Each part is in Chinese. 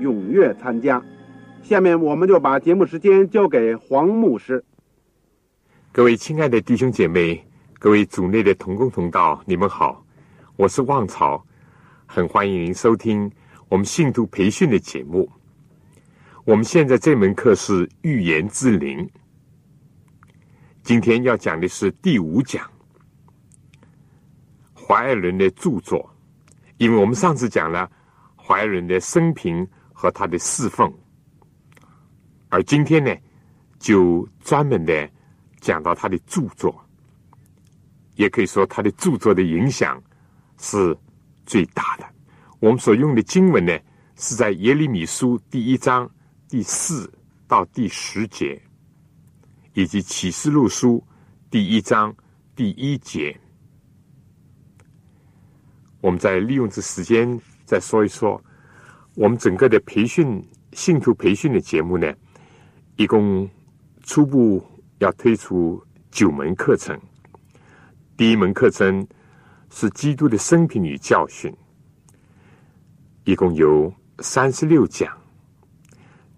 踊跃参加。下面我们就把节目时间交给黄牧师。各位亲爱的弟兄姐妹，各位组内的同工同道，你们好，我是旺草，很欢迎您收听我们信徒培训的节目。我们现在这门课是预言之灵，今天要讲的是第五讲，怀爱伦的著作，因为我们上次讲了怀爱伦的生平。和他的侍奉，而今天呢，就专门的讲到他的著作，也可以说他的著作的影响是最大的。我们所用的经文呢，是在耶利米书第一章第四到第十节，以及启示录书第一章第一节。我们再利用这时间再说一说。我们整个的培训信徒培训的节目呢，一共初步要推出九门课程。第一门课程是基督的生平与教训，一共有三十六讲。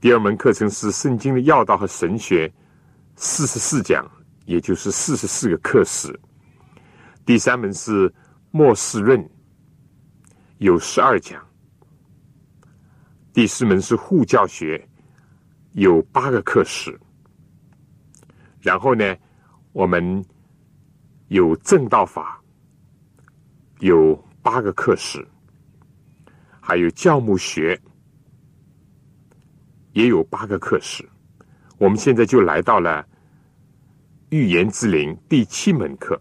第二门课程是圣经的要道和神学，四十四讲，也就是四十四个课时。第三门是末世论，有十二讲。第四门是护教学，有八个课时。然后呢，我们有正道法，有八个课时，还有教牧学，也有八个课时。我们现在就来到了预言之灵第七门课。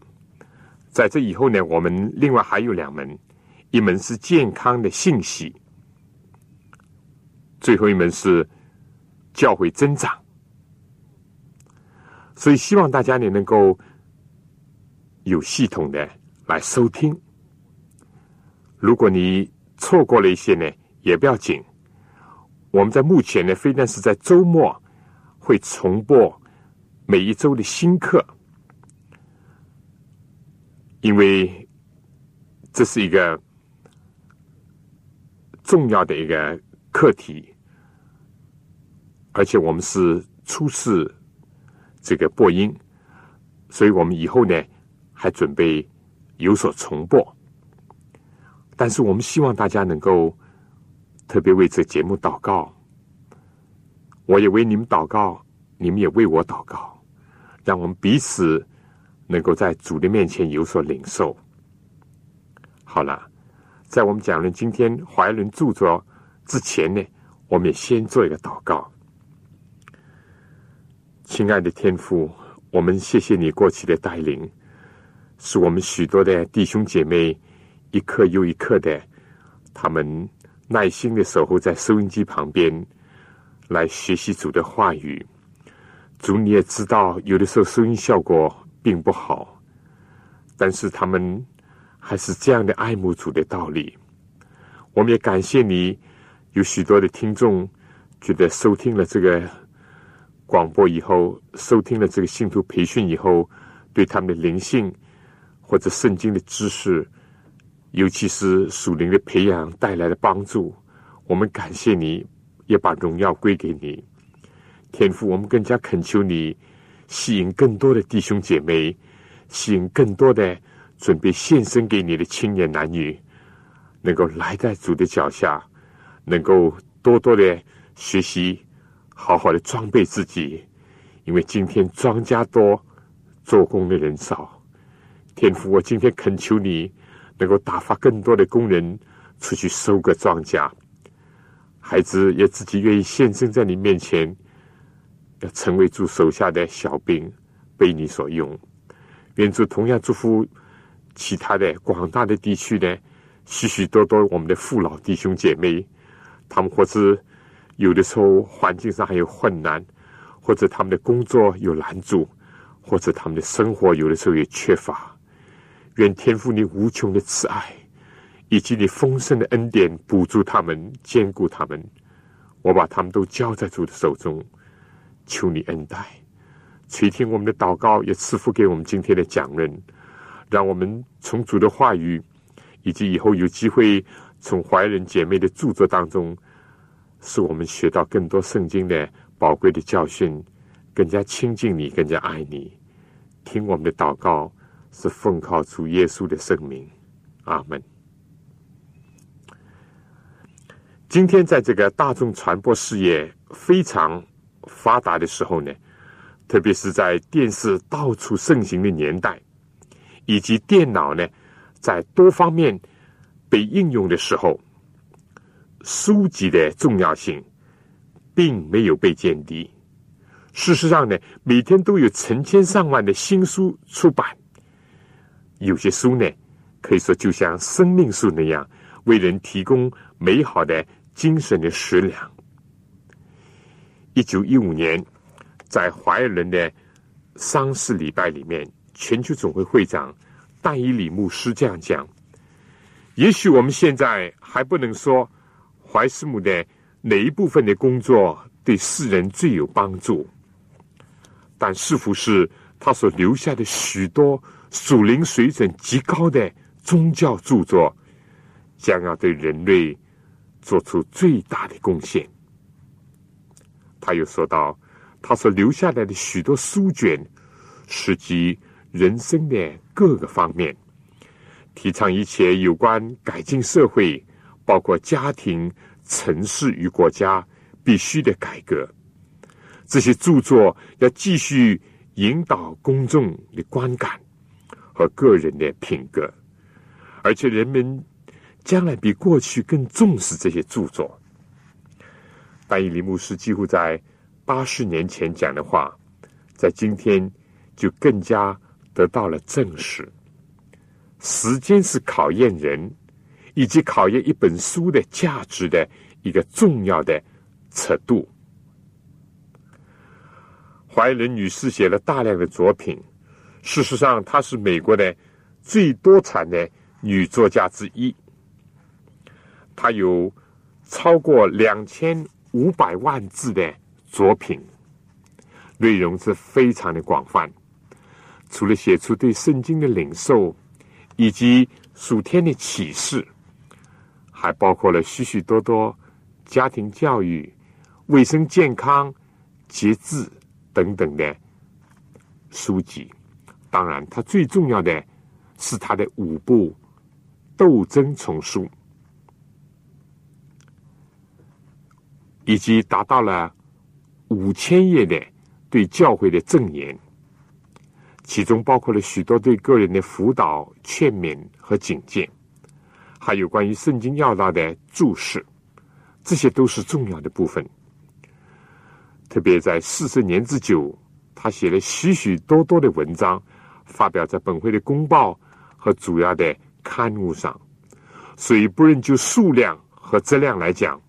在这以后呢，我们另外还有两门，一门是健康的信息。最后一门是教会增长，所以希望大家呢能够有系统的来收听。如果你错过了一些呢，也不要紧。我们在目前呢，非但是在周末会重播每一周的新课，因为这是一个重要的一个课题。而且我们是初次这个播音，所以我们以后呢还准备有所重播。但是我们希望大家能够特别为这节目祷告，我也为你们祷告，你们也为我祷告，让我们彼此能够在主的面前有所领受。好了，在我们讲论今天怀伦著作之前呢，我们也先做一个祷告。亲爱的天父，我们谢谢你过去的带领，使我们许多的弟兄姐妹一刻又一刻的，他们耐心的守候在收音机旁边来学习主的话语。主你也知道，有的时候收音效果并不好，但是他们还是这样的爱慕主的道理。我们也感谢你，有许多的听众觉得收听了这个。广播以后，收听了这个信徒培训以后，对他们的灵性或者圣经的知识，尤其是属灵的培养带来的帮助，我们感谢你，也把荣耀归给你。天父，我们更加恳求你，吸引更多的弟兄姐妹，吸引更多的准备献身给你的青年男女，能够来在主的脚下，能够多多的学习好好的装备自己，因为今天庄稼多，做工的人少。天父，我今天恳求你，能够打发更多的工人出去收割庄稼。孩子也自己愿意献身在你面前，要成为主手下的小兵，被你所用。愿主同样祝福其他的广大的地区呢，许许多多我们的父老弟兄姐妹，他们或是有的时候环境上还有困难，或者他们的工作有拦阻，或者他们的生活有的时候也缺乏。愿天父你无穷的慈爱，以及你丰盛的恩典补助他们，兼顾他们。我把他们都交在主的手中，求你恩待。垂听我们的祷告，也赐福给我们今天的讲人，让我们从主的话语，以及以后有机会从怀仁姐妹的著作当中，使我们学到更多圣经的宝贵的教训，更加亲近你，更加爱你。听我们的祷告，是奉靠主耶稣的圣名，阿门。今天在这个大众传播事业非常发达的时候呢。特别是在电视到处盛行的年代，以及电脑呢在多方面被应用的时候，书籍的重要性并没有被降低。事实上呢，每天都有成千上万的新书出版，有些书呢可以说就像生命树那样，为人提供美好的精神的食粮。一九一五年。在怀仁的丧事礼拜里面，全球总会会长戴伊里牧师这样讲：，也许我们现在还不能说怀斯姆的哪一部分的工作对世人最有帮助，但是乎是他所留下的许多属灵水准极高的宗教著作，将要对人类做出最大的贡献。他又说到。他所留下来的许多书卷，涉及人生的各个方面，提倡一切有关改进社会，包括家庭、城市与国家必须的改革。这些著作要继续引导公众的观感和个人的品格，而且人们将来比过去更重视这些著作。但以理牧师几乎在。八十年前讲的话，在今天就更加得到了证实。时间是考验人以及考验一本书的价值的一个重要的尺度。怀仁女士写了大量的作品，事实上，她是美国的最多产的女作家之一。她有超过两千五百万字的。作品内容是非常的广泛，除了写出对圣经的领受以及属天的启示，还包括了许许多多家庭教育、卫生健康、节制等等的书籍。当然，它最重要的是它的五部斗争丛书，以及达到了。五千页的对教会的证言，其中包括了许多对个人的辅导、劝勉和警戒，还有关于圣经要道的注释，这些都是重要的部分。特别在四十年之久，他写了许许多多的文章，发表在本会的公报和主要的刊物上，所以不论就数量和质量来讲。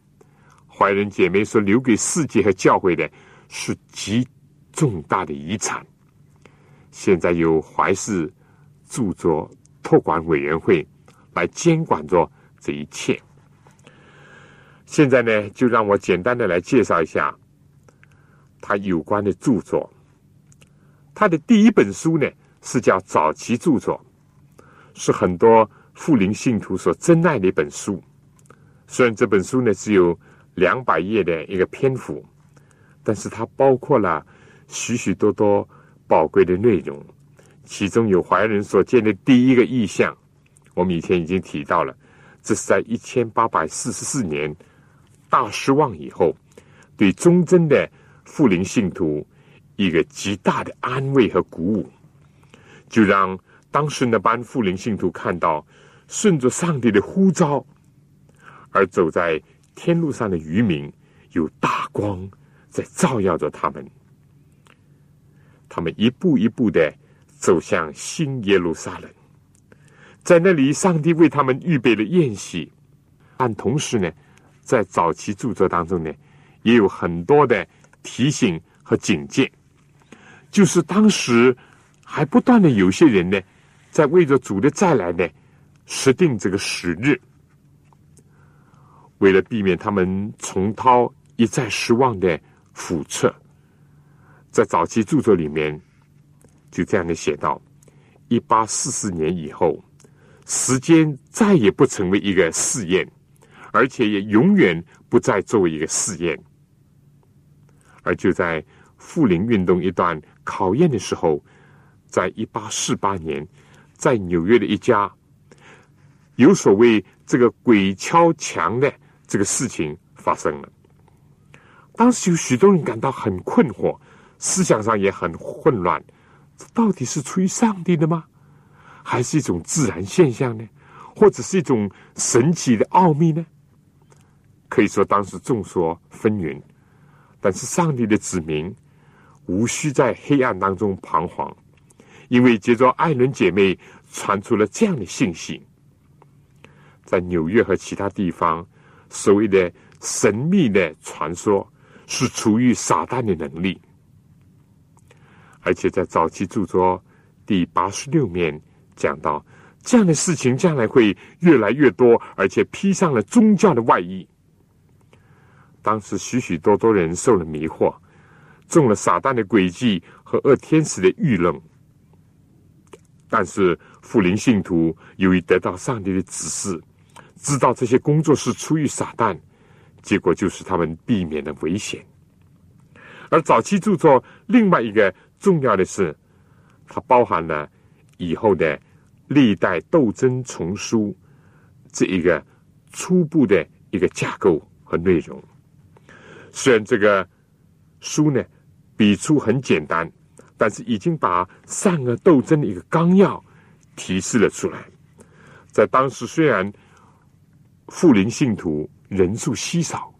怀仁姐妹所留给世界和教会的是极重大的遗产。现在由怀氏著作托管委员会来监管着这一切。现在呢，就让我简单的来介绍一下他有关的著作。他的第一本书呢，是叫早期著作，是很多富林信徒所珍爱的一本书。虽然这本书呢，只有两百页的一个篇幅，但是它包括了许许多多宝贵的内容，其中有怀仁所见的第一个意象，我们以前已经提到了，这是在一千八百四十四年大失望以后，对忠贞的富灵信徒一个极大的安慰和鼓舞，就让当时那班富灵信徒看到，顺着上帝的呼召而走在天路上的渔民，有大光在照耀着他们。他们一步一步的走向新耶路撒冷，在那里，上帝为他们预备了宴席。但同时呢，在早期著作当中呢，也有很多的提醒和警戒，就是当时还不断的有些人呢，在为着主的再来呢，设定这个时日，为了避免他们重蹈一再失望的覆辙。在早期著作里面，就这样的写道：一八四四年以后，时间再也不成为一个试验，而且也永远不再作为一个试验。而就在富林运动一段考验的时候，在一八四八年，在纽约的一家有所谓这个鬼敲墙的这个事情发生了。当时有许多人感到很困惑。思想上也很混乱，这到底是出于上帝的吗？还是一种自然现象呢？或者是一种神奇的奥秘呢？可以说当时众说纷纭，但是上帝的子民无需在黑暗当中彷徨，因为接着艾伦姐妹传出了这样的信息：在纽约和其他地方，所谓的神秘的传说是出于撒旦的能力。而且在早期著作第八十六面讲到，这样的事情将来会越来越多，而且披上了宗教的外衣。当时许许多多人受了迷惑，中了撒旦的诡计和恶天使的愚弄。但是富林信徒由于得到上帝的指示，知道这些工作是出于撒旦，结果就是他们避免了危险。而早期著作另外一个。重要的是，它包含了以后的历代斗争丛书这一个初步的一个架构和内容。虽然这个书呢笔触很简单，但是已经把善恶斗争的一个纲要提示了出来。在当时，虽然富林信徒人数稀少，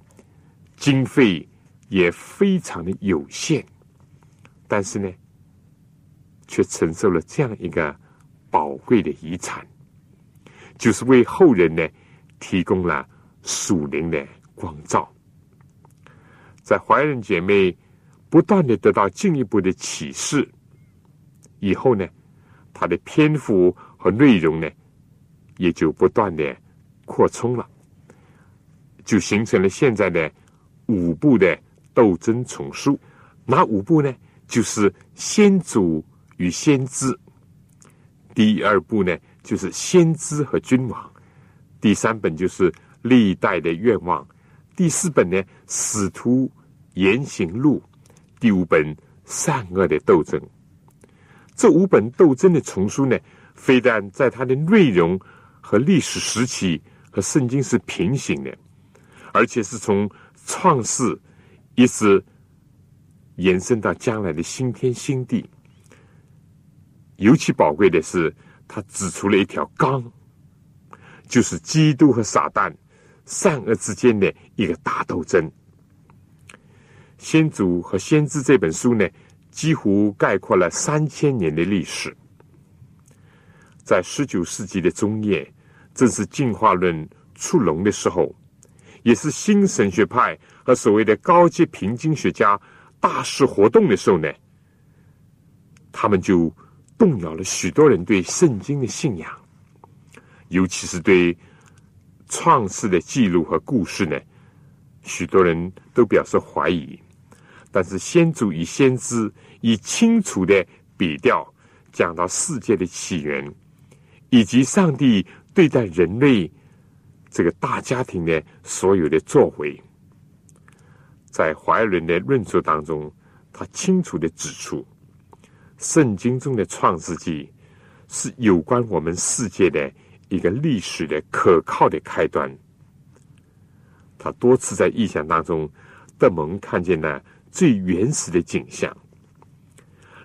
经费也非常的有限。但是呢，却承受了这样一个宝贵的遗产，就是为后人呢提供了属灵的光照。在怀仁姐妹不断的得到进一步的启示以后呢，它的篇幅和内容呢也就不断的扩充了，就形成了现在的五部的斗争丛书。哪五部呢？就是先祖与先知，第二部呢就是先知和君王，第三本就是历代的愿望，第四本呢使徒言行录，第五本善恶的斗争。这五本斗争的丛书呢，非但在它的内容和历史时期和圣经是平行的，而且是从创世一直。延伸到将来的新天新地，尤其宝贵的是，他指出了一条纲，就是基督和撒旦、善恶之间的一个大斗争。先祖和先知这本书呢，几乎概括了三千年的历史。在十九世纪的中叶，正是进化论出笼的时候，也是新神学派和所谓的高级平经学家。大肆活动的时候呢，他们就动摇了许多人对圣经的信仰，尤其是对创世的记录和故事呢，许多人都表示怀疑。但是先祖与先知以清楚的笔调讲到世界的起源，以及上帝对待人类这个大家庭的所有的作为。在怀伦的论述当中，他清楚的指出，圣经中的创世纪是有关我们世界的一个历史的可靠的开端。他多次在意象当中德蒙看见了最原始的景象。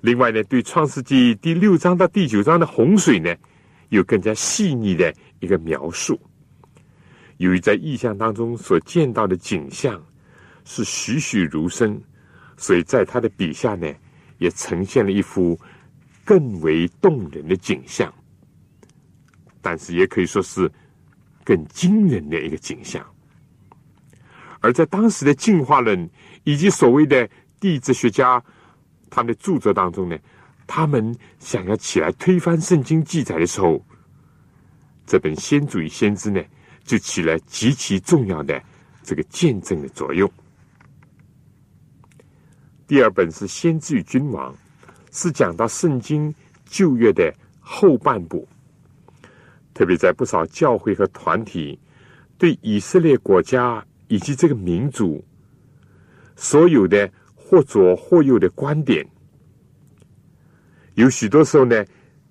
另外呢，对创世纪第六章到第九章的洪水呢，有更加细腻的一个描述。由于在意象当中所见到的景象是栩栩如生，所以在他的笔下呢，也呈现了一幅更为动人的景象。但是也可以说是更惊人的一个景象。而在当时的进化论以及所谓的地质学家。他们的著作当中呢，他们想要起来推翻圣经记载的时候，这本《先祖与先知》呢，就起了极其重要的这个见证的作用。第二本是《先知与君王》，是讲到圣经旧约的后半部，特别在不少教会和团体对以色列国家以及这个民族所有的。或左或右的观点，有许多时候呢，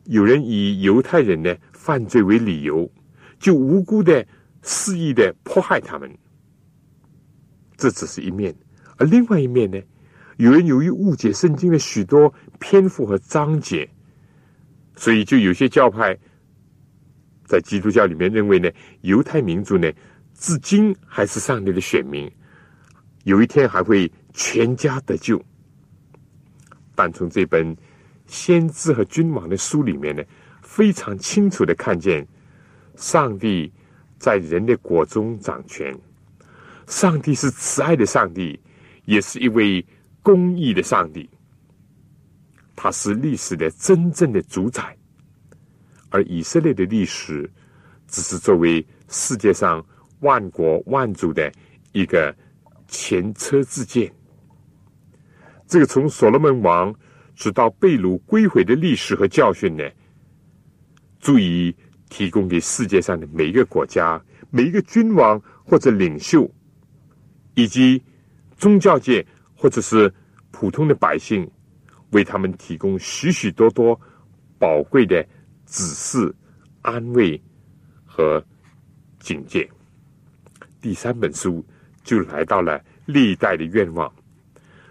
有人以犹太人呢犯罪为理由，就无辜的肆意的迫害他们。这只是一面，而另外一面呢，有人由于误解圣经的许多篇幅和章节，所以就有些教派在基督教里面认为呢，犹太民族呢，至今还是上帝的选民，有一天还会。全家得救，但从这本先知和君王的书里面呢，非常清楚的看见，上帝在人的国中掌权，上帝是慈爱的上帝，也是一位公义的上帝，他是历史的真正的主宰，而以色列的历史只是作为世界上万国万族的一个前车之鉴。这个从所罗门王直到被掳归回的历史和教训呢，足以提供给世界上的每一个国家、每一个君王或者领袖，以及宗教界或者是普通的百姓，为他们提供许许多多宝贵的指示、安慰和警戒。第三本书就来到了历代的愿望。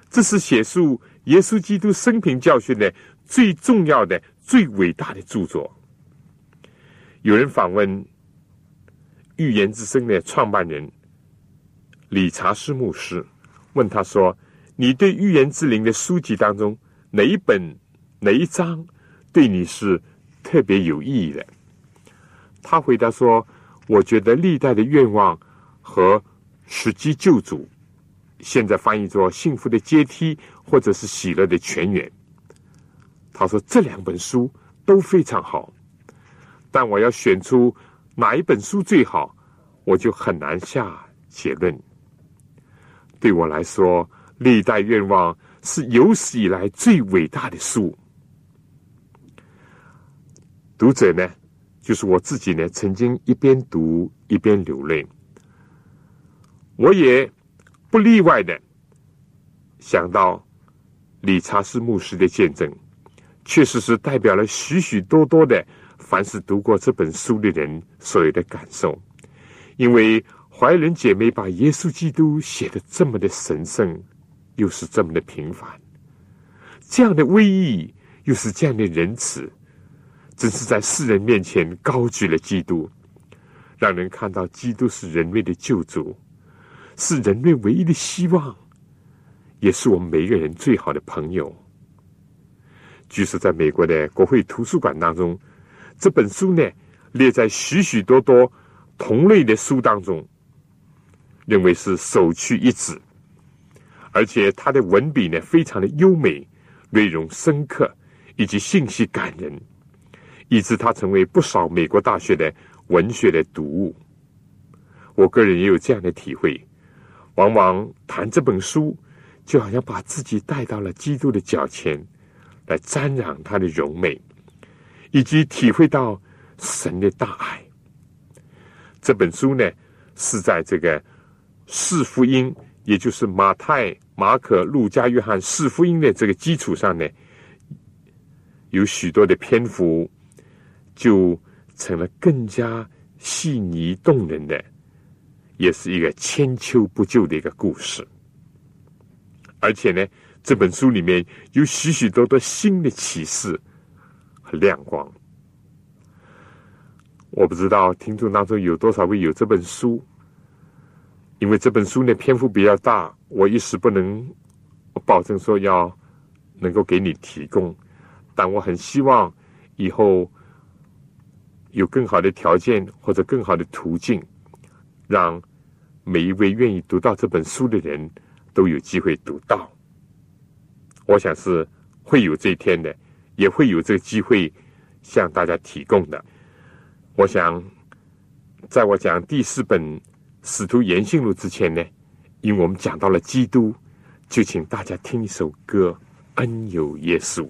这是写述耶稣基督生平教训的最重要的、最伟大的著作。有人访问《预言之声》的创办人理查斯牧师，问他说：“你对《预言之灵》的书籍当中哪一本、哪一章对你是特别有意义的？”他回答说：“我觉得历代的愿望和时机救主。”现在翻译作“幸福的阶梯”或者是“喜乐的泉源”。他说这两本书都非常好，但我要选出哪一本书最好，我就很难下结论。对我来说，《历代愿望》是有史以来最伟大的书。读者呢，就是我自己呢，曾经一边读一边流泪。我也。不例外的，想到理查斯牧师的见证，确实是代表了许许多多的凡是读过这本书的人所有的感受。因为怀仁姐妹把耶稣基督写的这么的神圣，又是这么的平凡，这样的威仪又是这样的仁慈，真是在世人面前高举了基督，让人看到基督是人类的救主。是人类唯一的希望，也是我们每一个人最好的朋友。据说，在美国的国会图书馆当中，这本书呢列在许许多多同类的书当中，认为是首屈一指。而且，他的文笔呢非常的优美，内容深刻，以及信息感人，以致他成为不少美国大学的文学的读物。我个人也有这样的体会。往往谈这本书，就好像把自己带到了基督的脚前，来瞻仰他的荣美，以及体会到神的大爱。这本书呢，是在这个四福音，也就是马太、马可、路加、约翰四福音的这个基础上呢，有许多的篇幅，就成了更加细腻动人的。也是一个千秋不旧的一个故事。而且呢，这本书里面有许许多多新的启示和亮光。我不知道听众当中有多少位有这本书，因为这本书呢篇幅比较大，我一时不能保证说要能够给你提供，但我很希望以后有更好的条件或者更好的途径，让每一位愿意读到这本书的人都有机会读到。我想是会有这一天的，也会有这个机会向大家提供的。我想，在我讲第四本《使徒言行录》之前呢，因为我们讲到了基督，就请大家听一首歌《恩有耶稣》。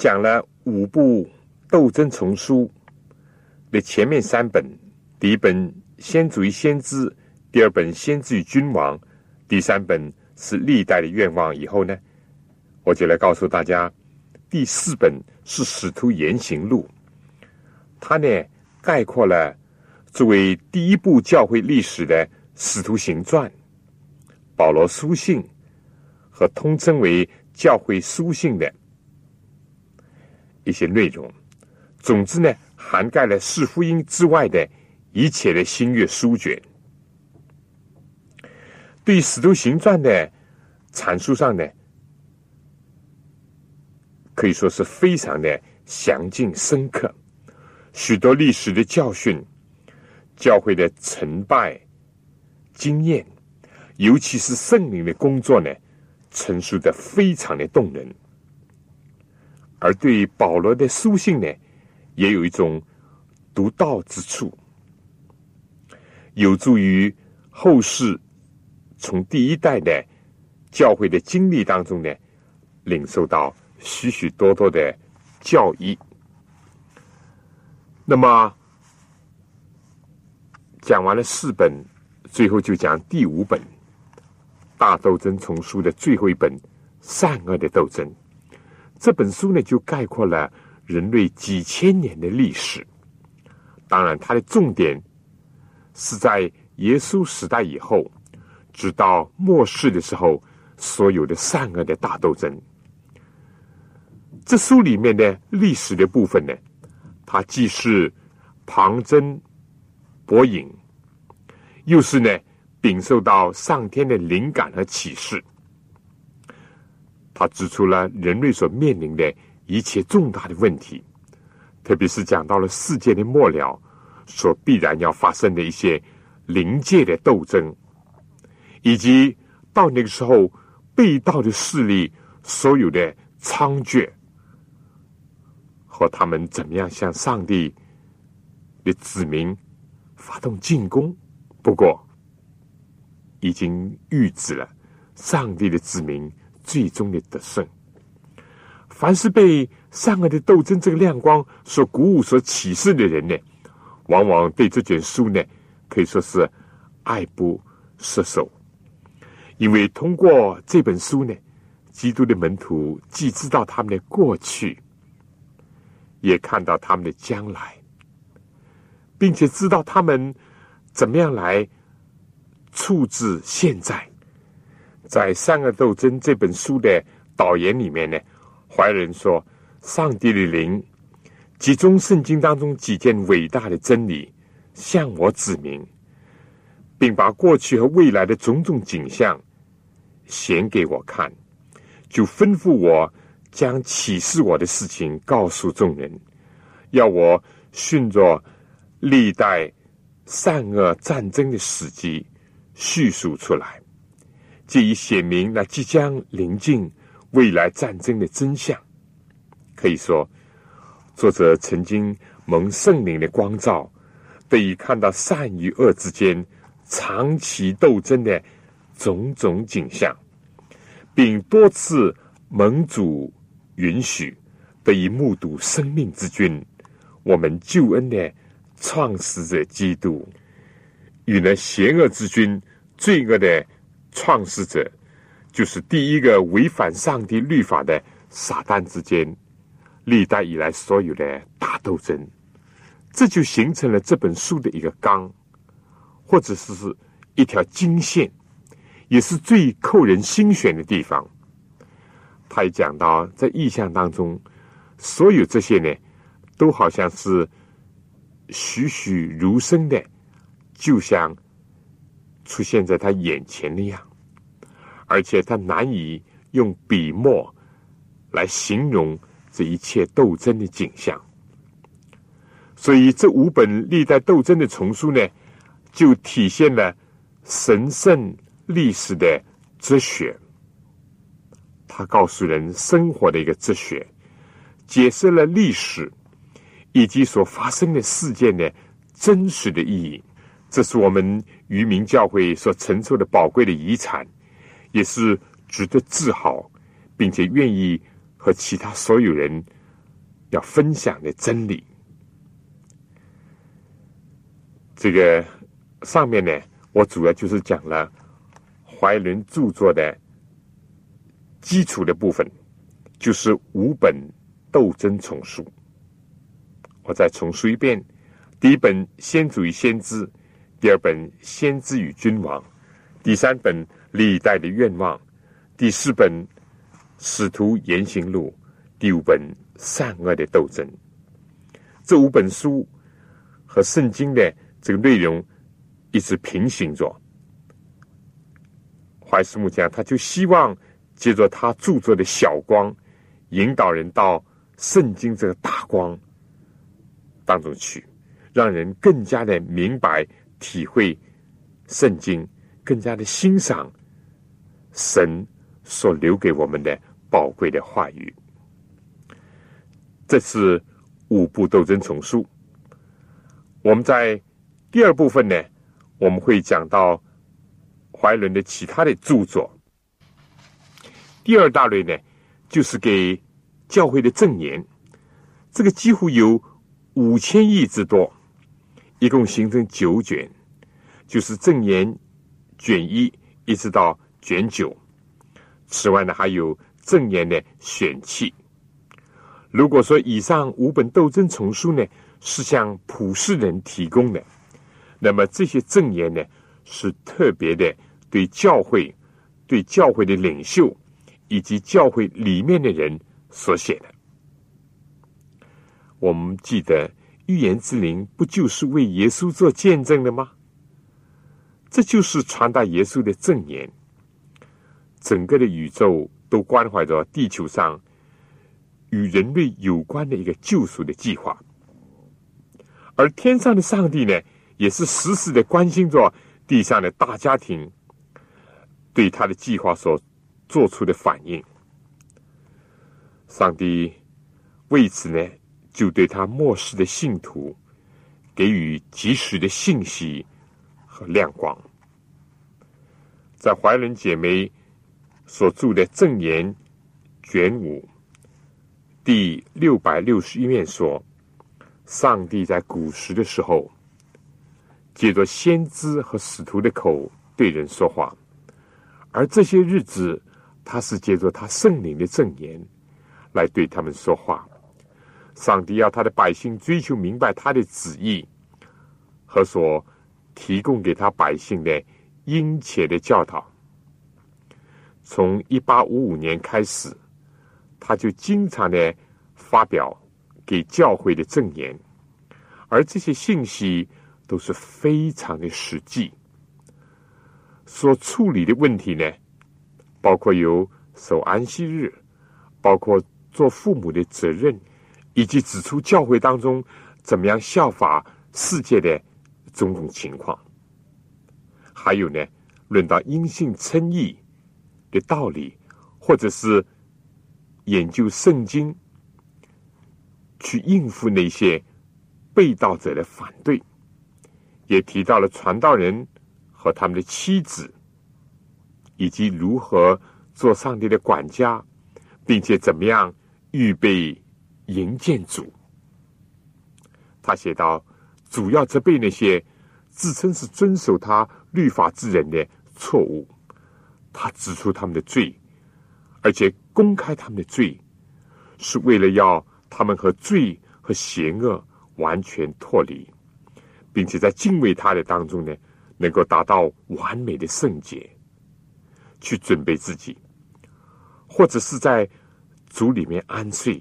讲了五部斗争丛书的前面三本，第一本《先祖与先知》，第二本《先知与君王》，第三本是《历代的愿望》。以后呢，我就来告诉大家，第四本是《使徒言行录》，它呢概括了作为第一部教会历史的《使徒行传》、保罗书信和通称为。教会书信的一些内容，总之呢，涵盖了四福音之外的一切的新约书卷。对《使徒行传》的阐述上呢，可以说是非常的详尽深刻，许多历史的教训、教会的成败经验，尤其是圣灵的工作呢。陈述的非常的动人，而对保罗的书信呢，也有一种独到之处，有助于后世从第一代的教会的经历当中呢，领受到许许多多的教义。那么讲完了四本，最后就讲第五本。大斗争丛书的最后一本《善恶的斗争》，这本书呢，就概括了人类几千年的历史。当然，它的重点是在耶稣时代以后，直到末世的时候所有的善恶的大斗争。这书里面的历史的部分呢，它既是旁征博引，又是呢禀受到上天的灵感和启示。他指出了人类所面临的一切重大的问题，特别是讲到了世界的末了所必然要发生的一些灵界的斗争，以及到那个时候被盗的势力所有的猖獗。和他们怎么样向上帝的子民发动进攻？不过已经预知了上帝的子民最终的得胜。凡是被善恶的斗争这个亮光所鼓舞、所启示的人呢，往往对这卷书呢，可以说是爱不释手。因为通过这本书呢，基督的门徒既知道他们的过去。也看到他们的将来，并且知道他们怎么样来处置现在。在《善恶斗争》这本书的导言里面呢，怀仁说：“上帝的灵集中圣经当中几件伟大的真理，向我指明，并把过去和未来的种种景象显给我看，就吩咐我。”将启示我的事情告诉众人，要我顺着历代善恶战争的史迹叙述出来，借以显明那即将临近未来战争的真相。可以说，作者曾经蒙圣灵的光照，得以看到善与恶之间长期斗争的种种景象，并多次蒙主。允许得以目睹生命之君，我们救恩的创始者基督，与那邪恶之君、罪恶的创始者，就是第一个违反上帝律法的撒旦之间，历代以来所有的大斗争，这就形成了这本书的一个纲，或者是是一条经线，也是最扣人心弦的地方。他也讲到，在意象当中，所有这些呢，都好像是栩栩如生的，就像出现在他眼前那样，而且他难以用笔墨来形容这一切斗争的景象。所以，这五本历代斗争的丛书呢，就体现了神圣历史的哲学。他告诉人生活的一个哲学，解释了历史以及所发生的事件的真实的意义。这是我们渔民教会所承受的宝贵的遗产，也是值得自豪，并且愿意和其他所有人要分享的真理。这个上面呢，我主要就是讲了怀伦著作的。基础的部分就是五本斗争丛书。我再重述一遍：第一本《先祖与先知》，第二本《先知与君王》，第三本《历代的愿望》，第四本《使徒言行录》，第五本《善恶的斗争》。这五本书和圣经的这个内容一直平行着。怀斯木讲，他就希望。借着他著作的小光，引导人到圣经这个大光当中去，让人更加的明白、体会圣经，更加的欣赏神所留给我们的宝贵的话语。这是五部斗争丛书。我们在第二部分呢，我们会讲到怀伦的其他的著作。第二大类呢，就是给教会的证言，这个几乎有五千亿之多，一共形成九卷，就是证言卷一一直到卷九。此外呢，还有证言的选器。如果说以上五本斗争丛书呢是向普世人提供的，那么这些证言呢是特别的对教会。对教会的领袖以及教会里面的人所写的。我们记得预言之灵不就是为耶稣做见证的吗？这就是传达耶稣的证言。整个的宇宙都关怀着地球上与人类有关的一个救赎的计划，而天上的上帝呢，也是时时的关心着地上的大家庭对他的计划所做出的反应。上帝为此呢，就对他末世的信徒给予及时的信息和亮光，在怀仁姐妹。所著的正言卷五第六百六十一面说，上帝在古时的时候，借着先知和使徒的口对人说话，而这些日子，他是借着他圣灵的正言来对他们说话。上帝要他的百姓追求明白他的旨意和所提供给他百姓的殷切的教导。从一八五五年开始，他就经常的发表给教会的证言，而这些信息都是非常的实际。所处理的问题呢，包括有守安息日，包括做父母的责任，以及指出教会当中怎么样效法世界的种种情况。还有呢，论到因信称义。的道理，或者是研究圣经，去应付那些被盗者的反对，也提到了传道人和他们的妻子，以及如何做上帝的管家，并且怎么样预备营建主。他写道：“主要责备那些自称是遵守他律法之人的错误。”他指出他们的罪，而且公开他们的罪，是为了要他们和罪和邪恶完全脱离，并且在敬畏他的当中呢，能够达到完美的圣洁，去准备自己，或者是在主里面安睡，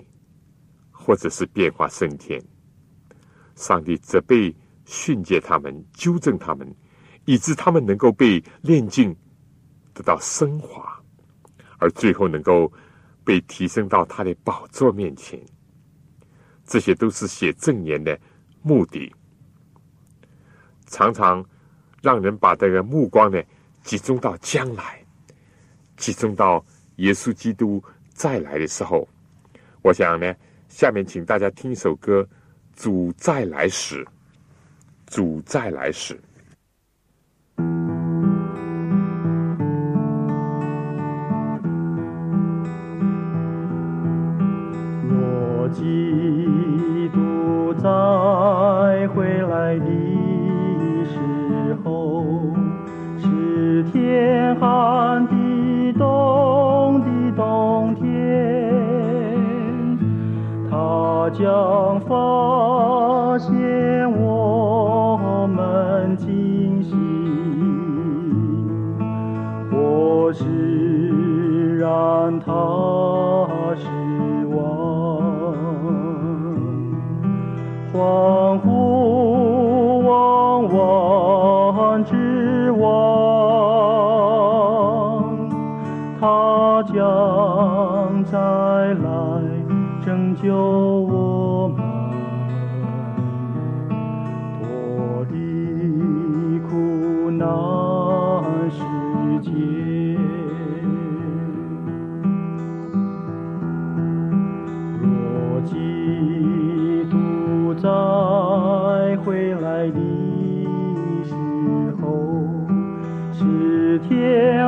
或者是变化升天。上帝责备训诫他们，纠正他们，以致他们能够被炼净。得到升华，而最后能够被提升到他的宝座面前，这些都是写正言的目的。常常让人把这个目光呢集中到将来，集中到耶稣基督再来的时候。我想呢，下面请大家听一首歌：《主再来时》，主再来时。基督再回来的时候，是天寒他将发现我们惊喜，我是让他失。望欢呼望望之望，他将再来拯救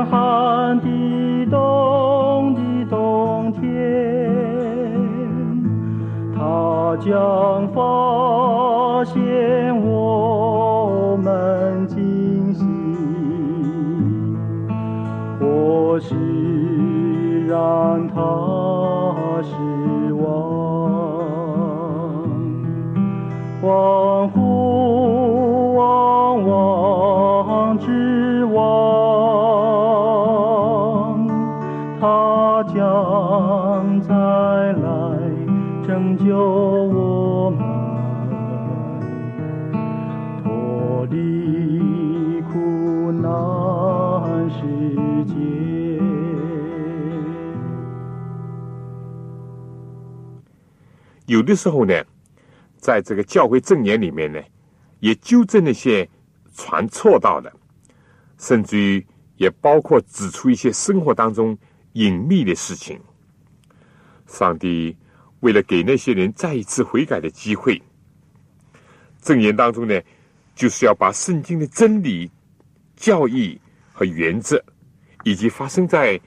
寒地冻的冬天，他将发现我们惊喜，或是让他失望。救我们，脱离苦难世界。有的时候呢，在这个教会正言里面呢，也纠正那些传错道的，甚至于也包括指出一些生活当中隐秘的事情。上帝为了给那些人再一次悔改的机会，正言当中呢，就是要把圣经的真理、教义和原则，以及发生在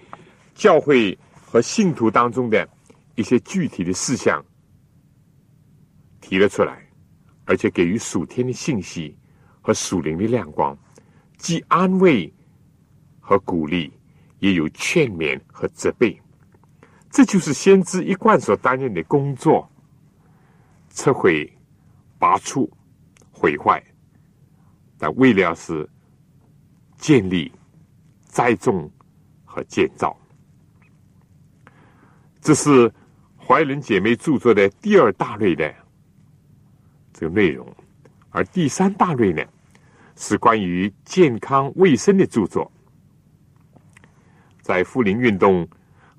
教会和信徒当中的一些具体的事项。提了出来，而且给予属天的信息和属灵的亮光，既安慰和鼓励，也有劝勉和责备。这就是先知一贯所担任的工作：撤毁、拔除、毁坏。但为了是建立、栽种和建造。这是怀仁姐妹著作的第二大类的。这个内容，而第三大类呢，是关于健康卫生的著作。在福林运动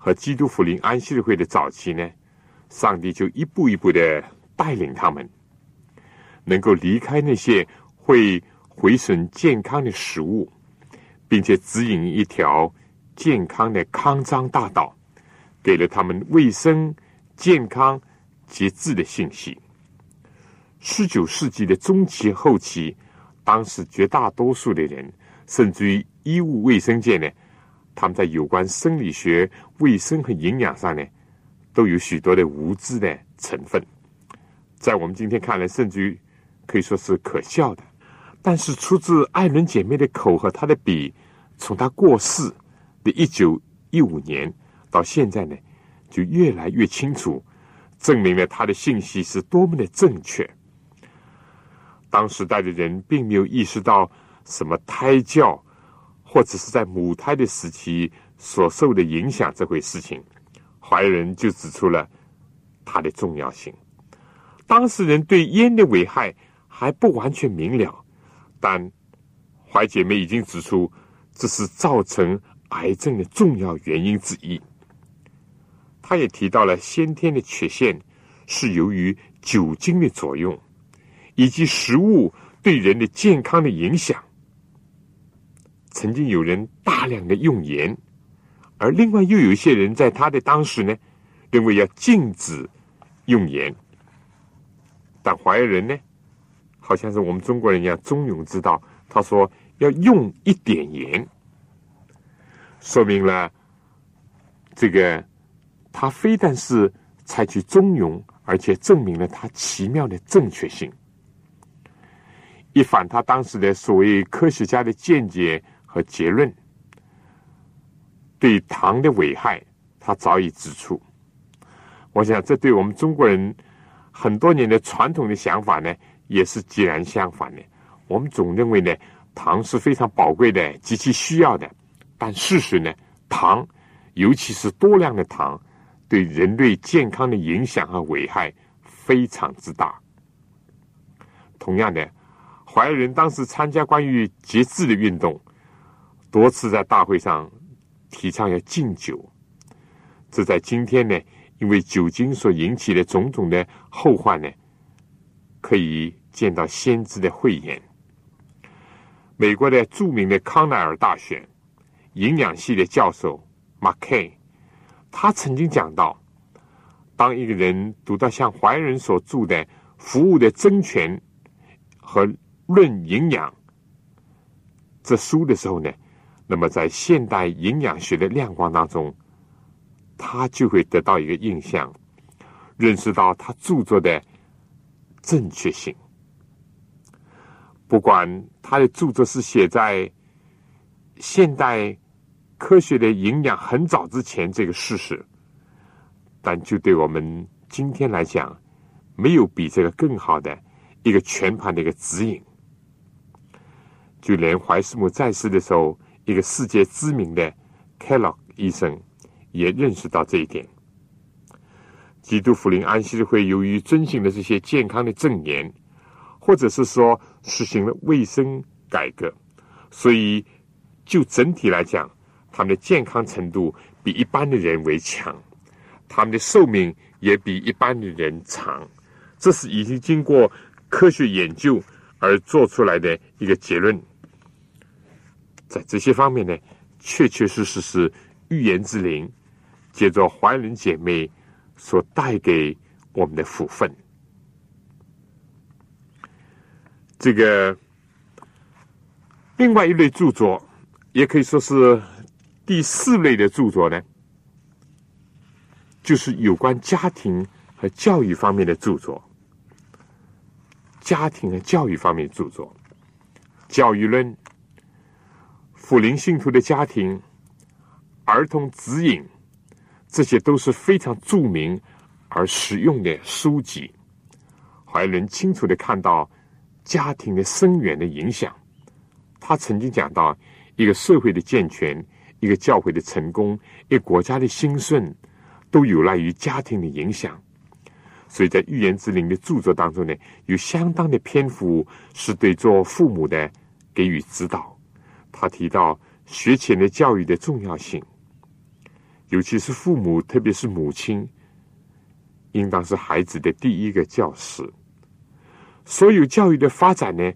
和基督福临安息日会的早期呢，上帝就一步一步的带领他们，能够离开那些会毁损健康的食物，并且指引一条健康的康庄大道，给了他们卫生、健康、节制的信息。十九世纪的中期后期，当时绝大多数的人，甚至于医务卫生界呢，他们在有关生理学、卫生和营养上呢，都有许多的无知的成分。在我们今天看来，甚至于可以说是可笑的。但是出自艾伦姐妹的口和她的笔，从她过世的一九一五年到现在呢，就越来越清楚，证明了她的信息是多么的正确。当时代的人并没有意识到什么胎教，或者是在母胎的时期所受的影响这回事情，怀仁就指出了它的重要性。当事人对烟的危害还不完全明了，但怀姐妹已经指出，这是造成癌症的重要原因之一。他也提到了先天的缺陷是由于酒精的作用。以及食物对人的健康的影响。曾经有人大量的用盐，而另外又有一些人在他的当时呢，认为要禁止用盐。但怀仁呢，好像是我们中国人一样中庸之道，他说要用一点盐，说明了这个他非但是采取中庸，而且证明了他奇妙的正确性。一反他当时的所谓科学家的见解和结论，对糖的危害，他早已指出。我想，这对我们中国人很多年的传统的想法呢，也是截然相反的。我们总认为呢，糖是非常宝贵的、极其需要的。但事实呢，糖，尤其是多量的糖，对人类健康的影响和危害非常之大。同样的。怀仁当时参加关于节制的运动，多次在大会上提倡要禁酒。这在今天呢，因为酒精所引起的种种的后患呢，可以见到先知的慧眼。美国的著名的康奈尔大学营养系的教授马 K，他曾经讲到，当一个人读到像怀仁所著的《服务的真权》和论营养这书的时候呢，那么在现代营养学的亮光当中，他就会得到一个印象，认识到他著作的正确性。不管他的著作是写在现代科学的营养很早之前这个事实，但就对我们今天来讲，没有比这个更好的一个全盘的一个指引。就连怀斯姆在世的时候，一个世界知名的 Kellogg 医生也认识到这一点。基督福临安息日会由于遵循了这些健康的正言，或者是说实行了卫生改革，所以就整体来讲，他们的健康程度比一般的人为强，他们的寿命也比一般的人长。这是已经经过科学研究而做出来的一个结论。在这些方面呢，确确实实是预言之灵，借着怀仁姐妹。所带给我们的福分，这个另外一类著作，也可以说是第四类的著作呢，就是有关家庭和教育方面的著作。家庭和教育方面著作，教育论、福林信徒的家庭、儿童指引。这些都是非常著名而实用的书籍，还能清楚的看到家庭的深远的影响。他曾经讲到，一个社会的健全，一个教会的成功，一个国家的兴盛，都有赖于家庭的影响。所以在《预言之灵》的著作当中呢，有相当的篇幅是对做父母的给予指导。他提到学前的教育的重要性。尤其是父母，特别是母亲，应当是孩子的第一个教师。所有教育的发展呢，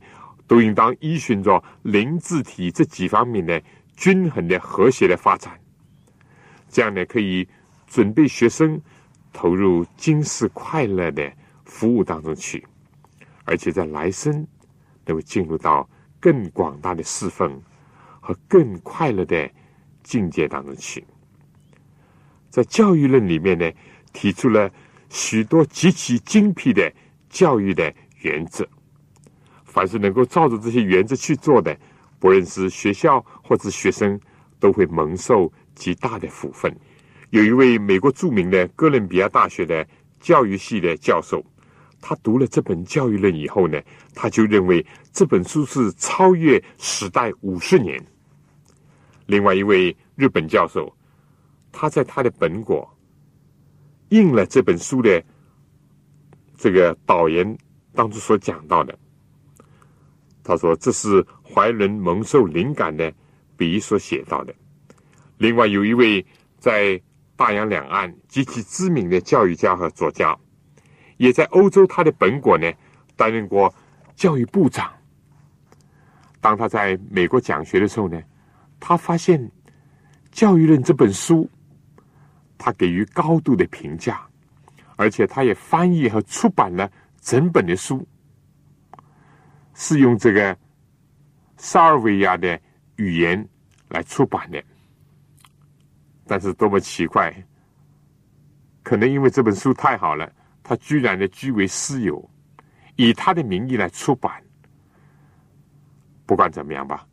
都应当依循着灵智体这几方面的均衡的和谐的发展。这样呢，可以准备学生投入今世快乐的服务当中去，而且在来生能够进入到更广大的侍奉和更快乐的境界当中去。在教育论里面呢，提出了许多极其精辟的教育的原则。凡是能够照着这些原则去做的，不论是学校或者学生，都会蒙受极大的福分。有一位美国著名的哥伦比亚大学的教育系的教授，他读了这本教育论以后呢，他就认为这本书是超越时代五十年。另外一位日本教授。他在他的本国印了这本书的这个导言当中所讲到的，他说这是怀仁蒙受灵感的笔所写到的。另外有一位在大洋两岸极其知名的教育家和作家，也在欧洲他的本国呢担任过教育部长。当他在美国讲学的时候呢，他发现《教育论》这本书。他给予高度的评价，而且他也翻译和出版了整本的书，是用这个萨尔维亚的语言来出版的。但是多么奇怪，可能因为这本书太好了，他居然呢据为私有，以他的名义来出版。不管怎么样吧，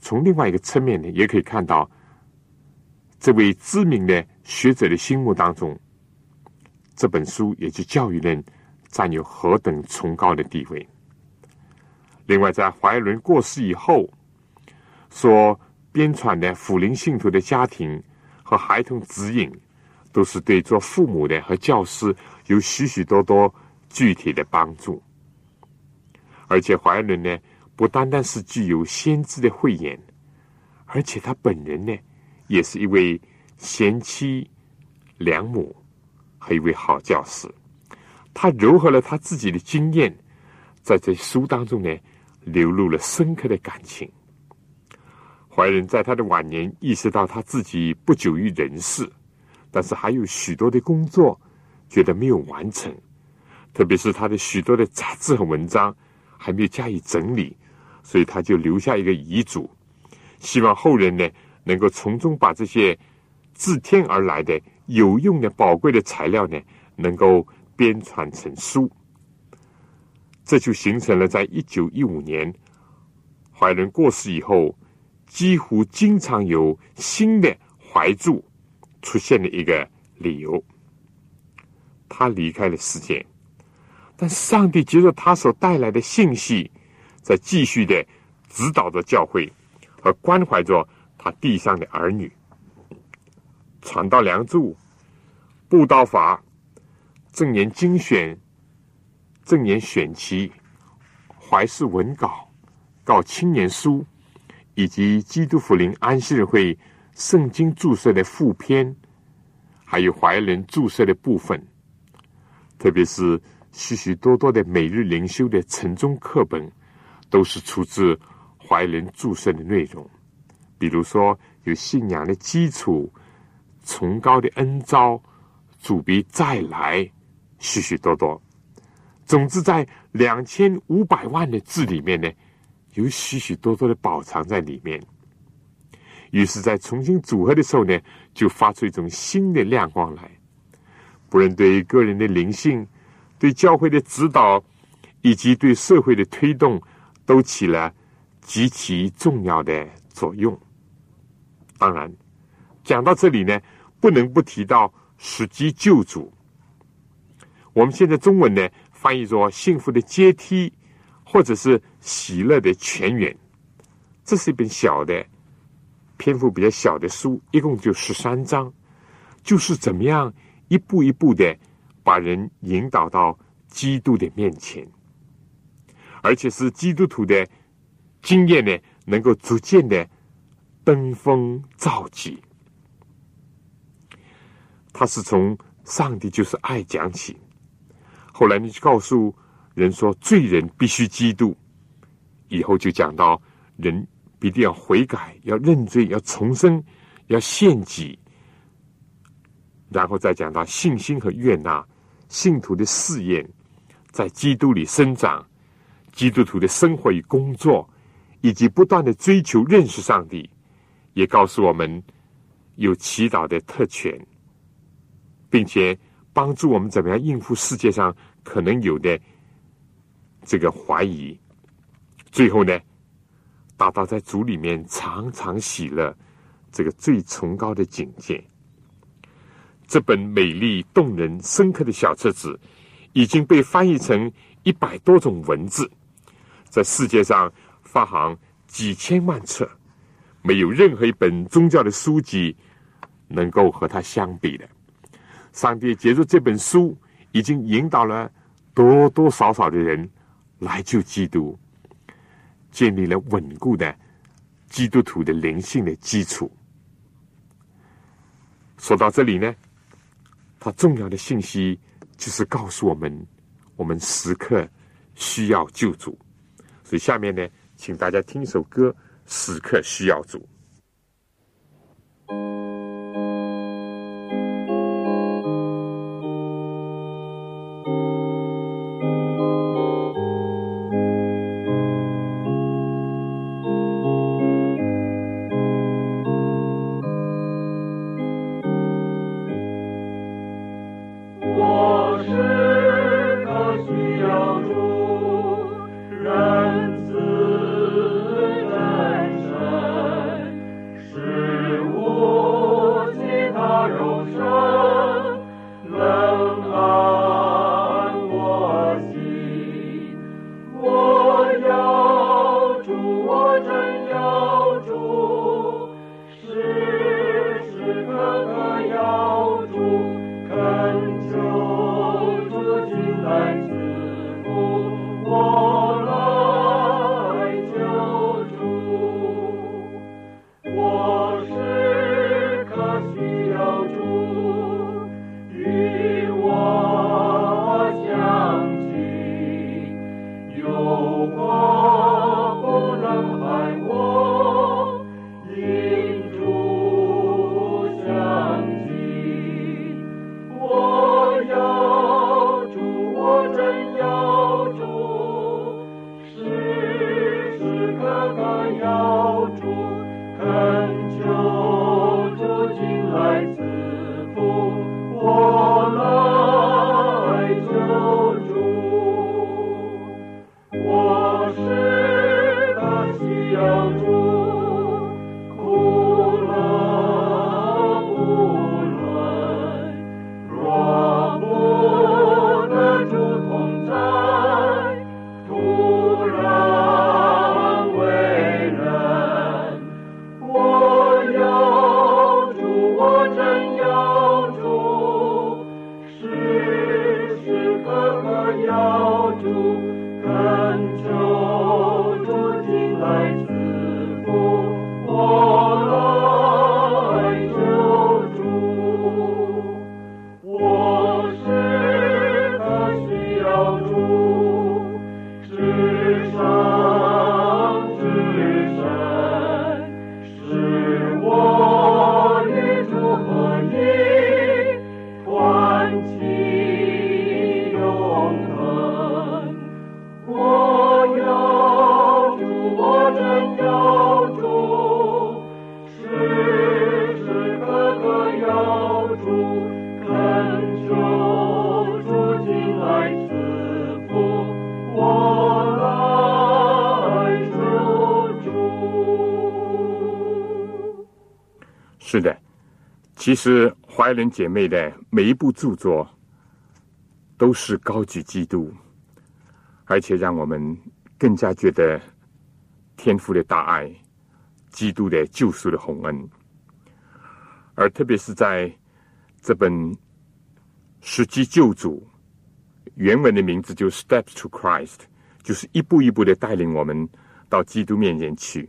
从另外一个侧面呢，也可以看到。这位知名的学者的心目当中，这本书也就教育论占有何等崇高的地位。另外，在怀伦过世以后，所编纂的辅灵信徒的家庭和孩童指引，都是对做父母的和教师有许许多多具体的帮助。而且，怀伦呢，不单单是具有先知的慧眼，而且他本人呢。也是一位贤妻良母和一位好教师，他糅合了他自己的经验，在这书当中呢，流露了深刻的感情。怀仁在他的晚年意识到他自己不久于人世，但是还有许多的工作觉得没有完成，特别是他的许多的杂志和文章还没有加以整理，所以他就留下一个遗嘱，希望后人呢。能够从中把这些自天而来的有用的宝贵的材料呢，能够编传成书，这就形成了在一九一五年怀仁过世以后，几乎经常有新的怀著出现的一个理由。他离开了世界，但上帝接着他所带来的信息，在继续的指导着教会和关怀着。他地上的儿女，传道梁祝、布道法、正言精选、正言选集、怀世文稿、告青年书，以及基督福临安息日会圣经注释的附篇，还有怀仁注释的部分，特别是许许多多的每日灵修的晨钟课本，都是出自怀仁注释的内容。比如说，有信仰的基础、崇高的恩招、主必再来，许许多多。总之，在两千五百万的字里面呢，有许许多多的宝藏在里面。于是，在重新组合的时候呢，就发出一种新的亮光来。不论对于个人的灵性、对教会的指导，以及对社会的推动，都起了极其重要的作用。当然，讲到这里呢，不能不提到时机救主。我们现在中文呢翻译作“幸福的阶梯”或者是“喜乐的泉源”。这是一本小的、篇幅比较小的书，一共就十三章，就是怎么样一步一步的把人引导到基督的面前，而且是基督徒的经验呢，能够逐渐的。登峰造极，他是从上帝就是爱讲起。后来你就告诉人说，罪人必须基督。以后就讲到人必定要悔改，要认罪，要重生，要献祭。然后再讲到信心和悦纳，信徒的试验，在基督里生长，基督徒的生活与工作，以及不断的追求认识上帝。也告诉我们有祈祷的特权，并且帮助我们怎么样应付世界上可能有的这个怀疑。最后呢，达到在主里面常常喜乐这个最崇高的境界。这本美丽动人、深刻的小册子已经被翻译成一百多种文字，在世界上发行几千万册。没有任何一本宗教的书籍能够和它相比的。上帝借助这本书，已经引导了多多少少的人来救基督，建立了稳固的基督徒的灵性的基础。说到这里呢，它重要的信息就是告诉我们，我们时刻需要救主。所以下面呢，请大家听一首歌。时刻需要主。是的其实怀仁姐妹的每一部著作都是高举基督，而且让我们更加觉得天父的大爱、基督的救赎的洪恩。而特别是在这本《实际救主》原文的名字就 “Steps to Christ”，就是一步一步的带领我们到基督面前去。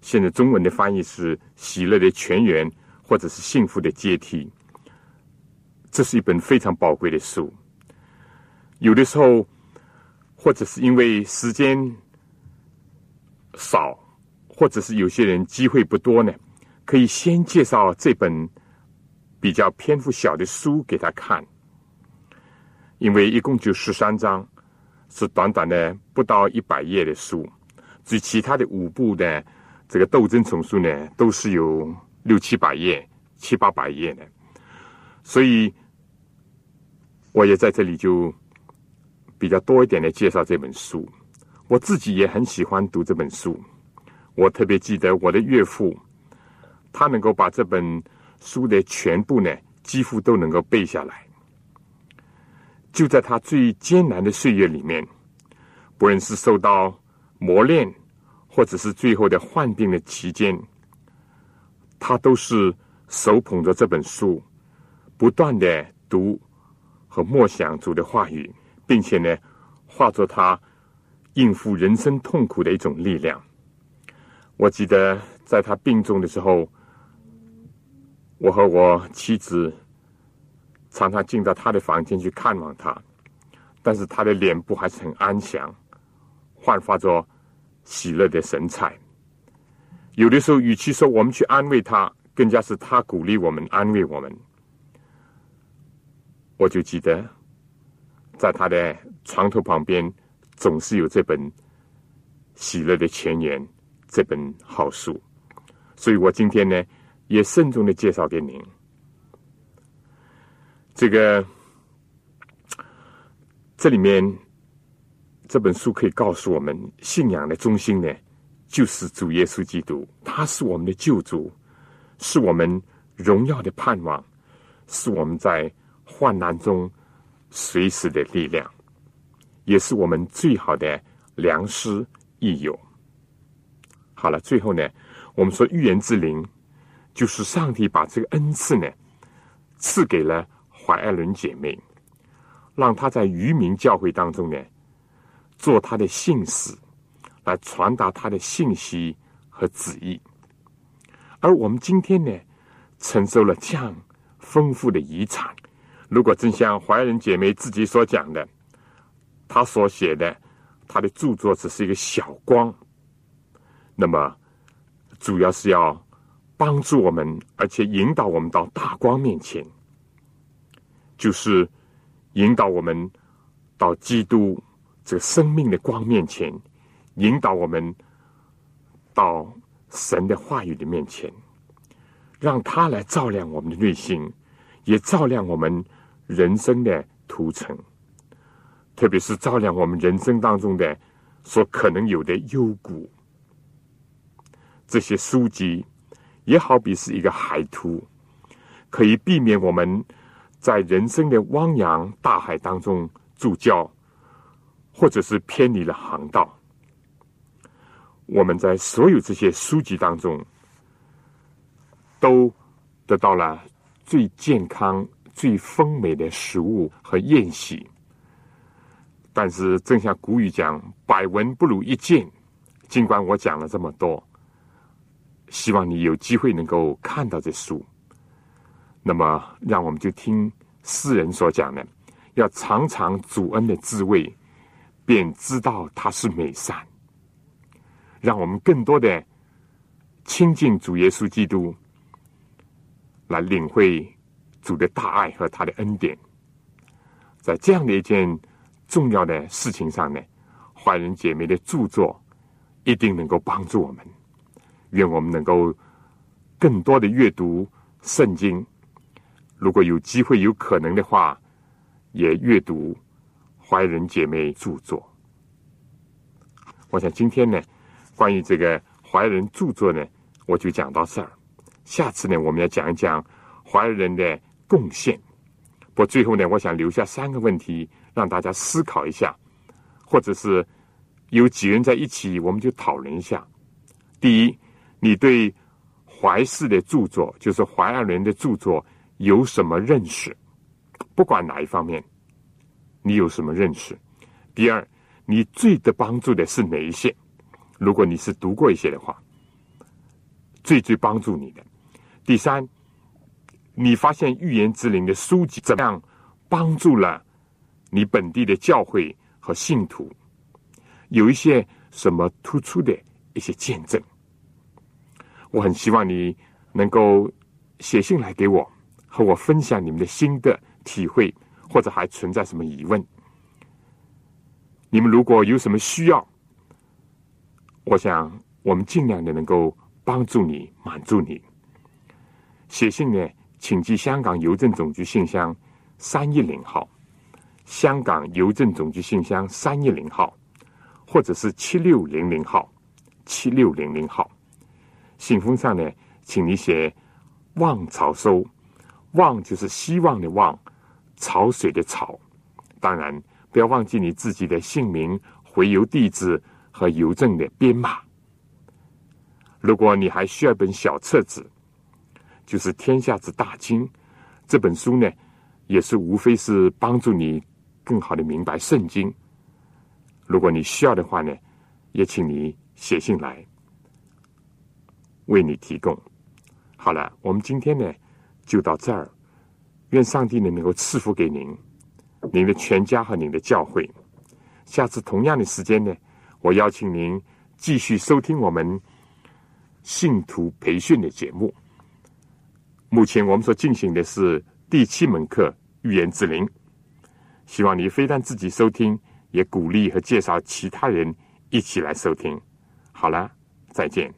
现在中文的翻译是“喜乐的泉源”或者是“幸福的阶梯”。这是一本非常宝贵的书。有的时候，或者是因为时间少，或者是有些人机会不多呢。可以先介绍这本比较篇幅小的书给他看，因为一共就十三章，是短短的不到一百页的书。至于其他的五部的这个斗争丛书呢，都是有六七百页、七八百页的。所以我也在这里就比较多一点的介绍这本书。我自己也很喜欢读这本书，我特别记得我的岳父。他能够把这本书的全部呢，几乎都能够背下来。就在他最艰难的岁月里面，不论是受到磨练，或者是最后的患病的期间，他都是手捧着这本书，不断的读和默想主的话语，并且呢，化作他应付人生痛苦的一种力量。我记得在他病重的时候。我和我妻子常常进到他的房间去看望他，但是他的脸部还是很安详，焕发着喜乐的神采。有的时候，与其说我们去安慰他，更加是他鼓励我们、安慰我们。我就记得，在他的床头旁边，总是有这本《喜乐的前言》这本好书，所以我今天呢。也慎重的介绍给您。这个这里面这本书可以告诉我们，信仰的中心呢，就是主耶稣基督，他是我们的救主，是我们荣耀的盼望，是我们在患难中随时的力量，也是我们最好的良师益友。好了，最后呢，我们说预言之灵。就是上帝把这个恩赐呢，赐给了怀爱伦姐妹，让她在渔民教会当中呢，做他的信使，来传达他的信息和旨意。而我们今天呢，承受了这样丰富的遗产。如果真像怀仁姐妹自己所讲的，她所写的，她的著作只是一个小光，那么主要是要。帮助我们，而且引导我们到大光面前，就是引导我们到基督这生命的光面前，引导我们到神的话语的面前，让他来照亮我们的内心，也照亮我们人生的图层，特别是照亮我们人生当中的所可能有的幽谷，这些书籍。也好比是一个海图，可以避免我们在人生的汪洋大海当中助教，或者是偏离了航道。我们在所有这些书籍当中，都得到了最健康、最丰美的食物和宴席。但是，正像古语讲“百闻不如一见”，尽管我讲了这么多。希望你有机会能够看到这书。那么，让我们就听诗人所讲的：要尝尝主恩的滋味，便知道他是美善。让我们更多的亲近主耶稣基督，来领会主的大爱和他的恩典。在这样的一件重要的事情上呢，坏人姐妹的著作一定能够帮助我们。愿我们能够更多的阅读圣经，如果有机会、有可能的话，也阅读怀仁姐妹著作。我想今天呢，关于这个怀仁著作呢，我就讲到这儿。下次呢，我们要讲一讲华人的贡献。不最后呢，我想留下三个问题让大家思考一下，或者是有几人在一起，我们就讨论一下。第一，你对怀氏的著作，就是怀爱伦的著作，有什么认识？不管哪一方面，你有什么认识？第二，你最得帮助的是哪一些？如果你是读过一些的话，最最帮助你的。第三，你发现预言之灵的书籍怎么样帮助了你本地的教会和信徒？有一些什么突出的一些见证？我很希望你能够写信来给我，和我分享你们的心得。体会或者还存在什么疑问？你们如果有什么需要，我想我们尽量的能够帮助你、满足你。写信呢，请寄香港邮政总局信箱三一零号，香港邮政总局信箱三一零号，或者是七六零零号，七六零零号。信封上呢，请你写“望潮收”，“望”就是希望的“望”。潮水的潮，当然不要忘记你自己的姓名、回邮地址和邮政的编码。如果你还需要一本小册子，就是《天下之大经》这本书呢，也是无非是帮助你更好的明白圣经。如果你需要的话呢，也请你写信来，为你提供。好了，我们今天呢就到这儿。愿上帝呢能够赐福给您、您的全家和您的教会。下次同样的时间呢，我邀请您继续收听我们信徒培训的节目。目前我们所进行的是第七门课《预言之灵》，希望你非但自己收听，也鼓励和介绍其他人一起来收听。好了，再见。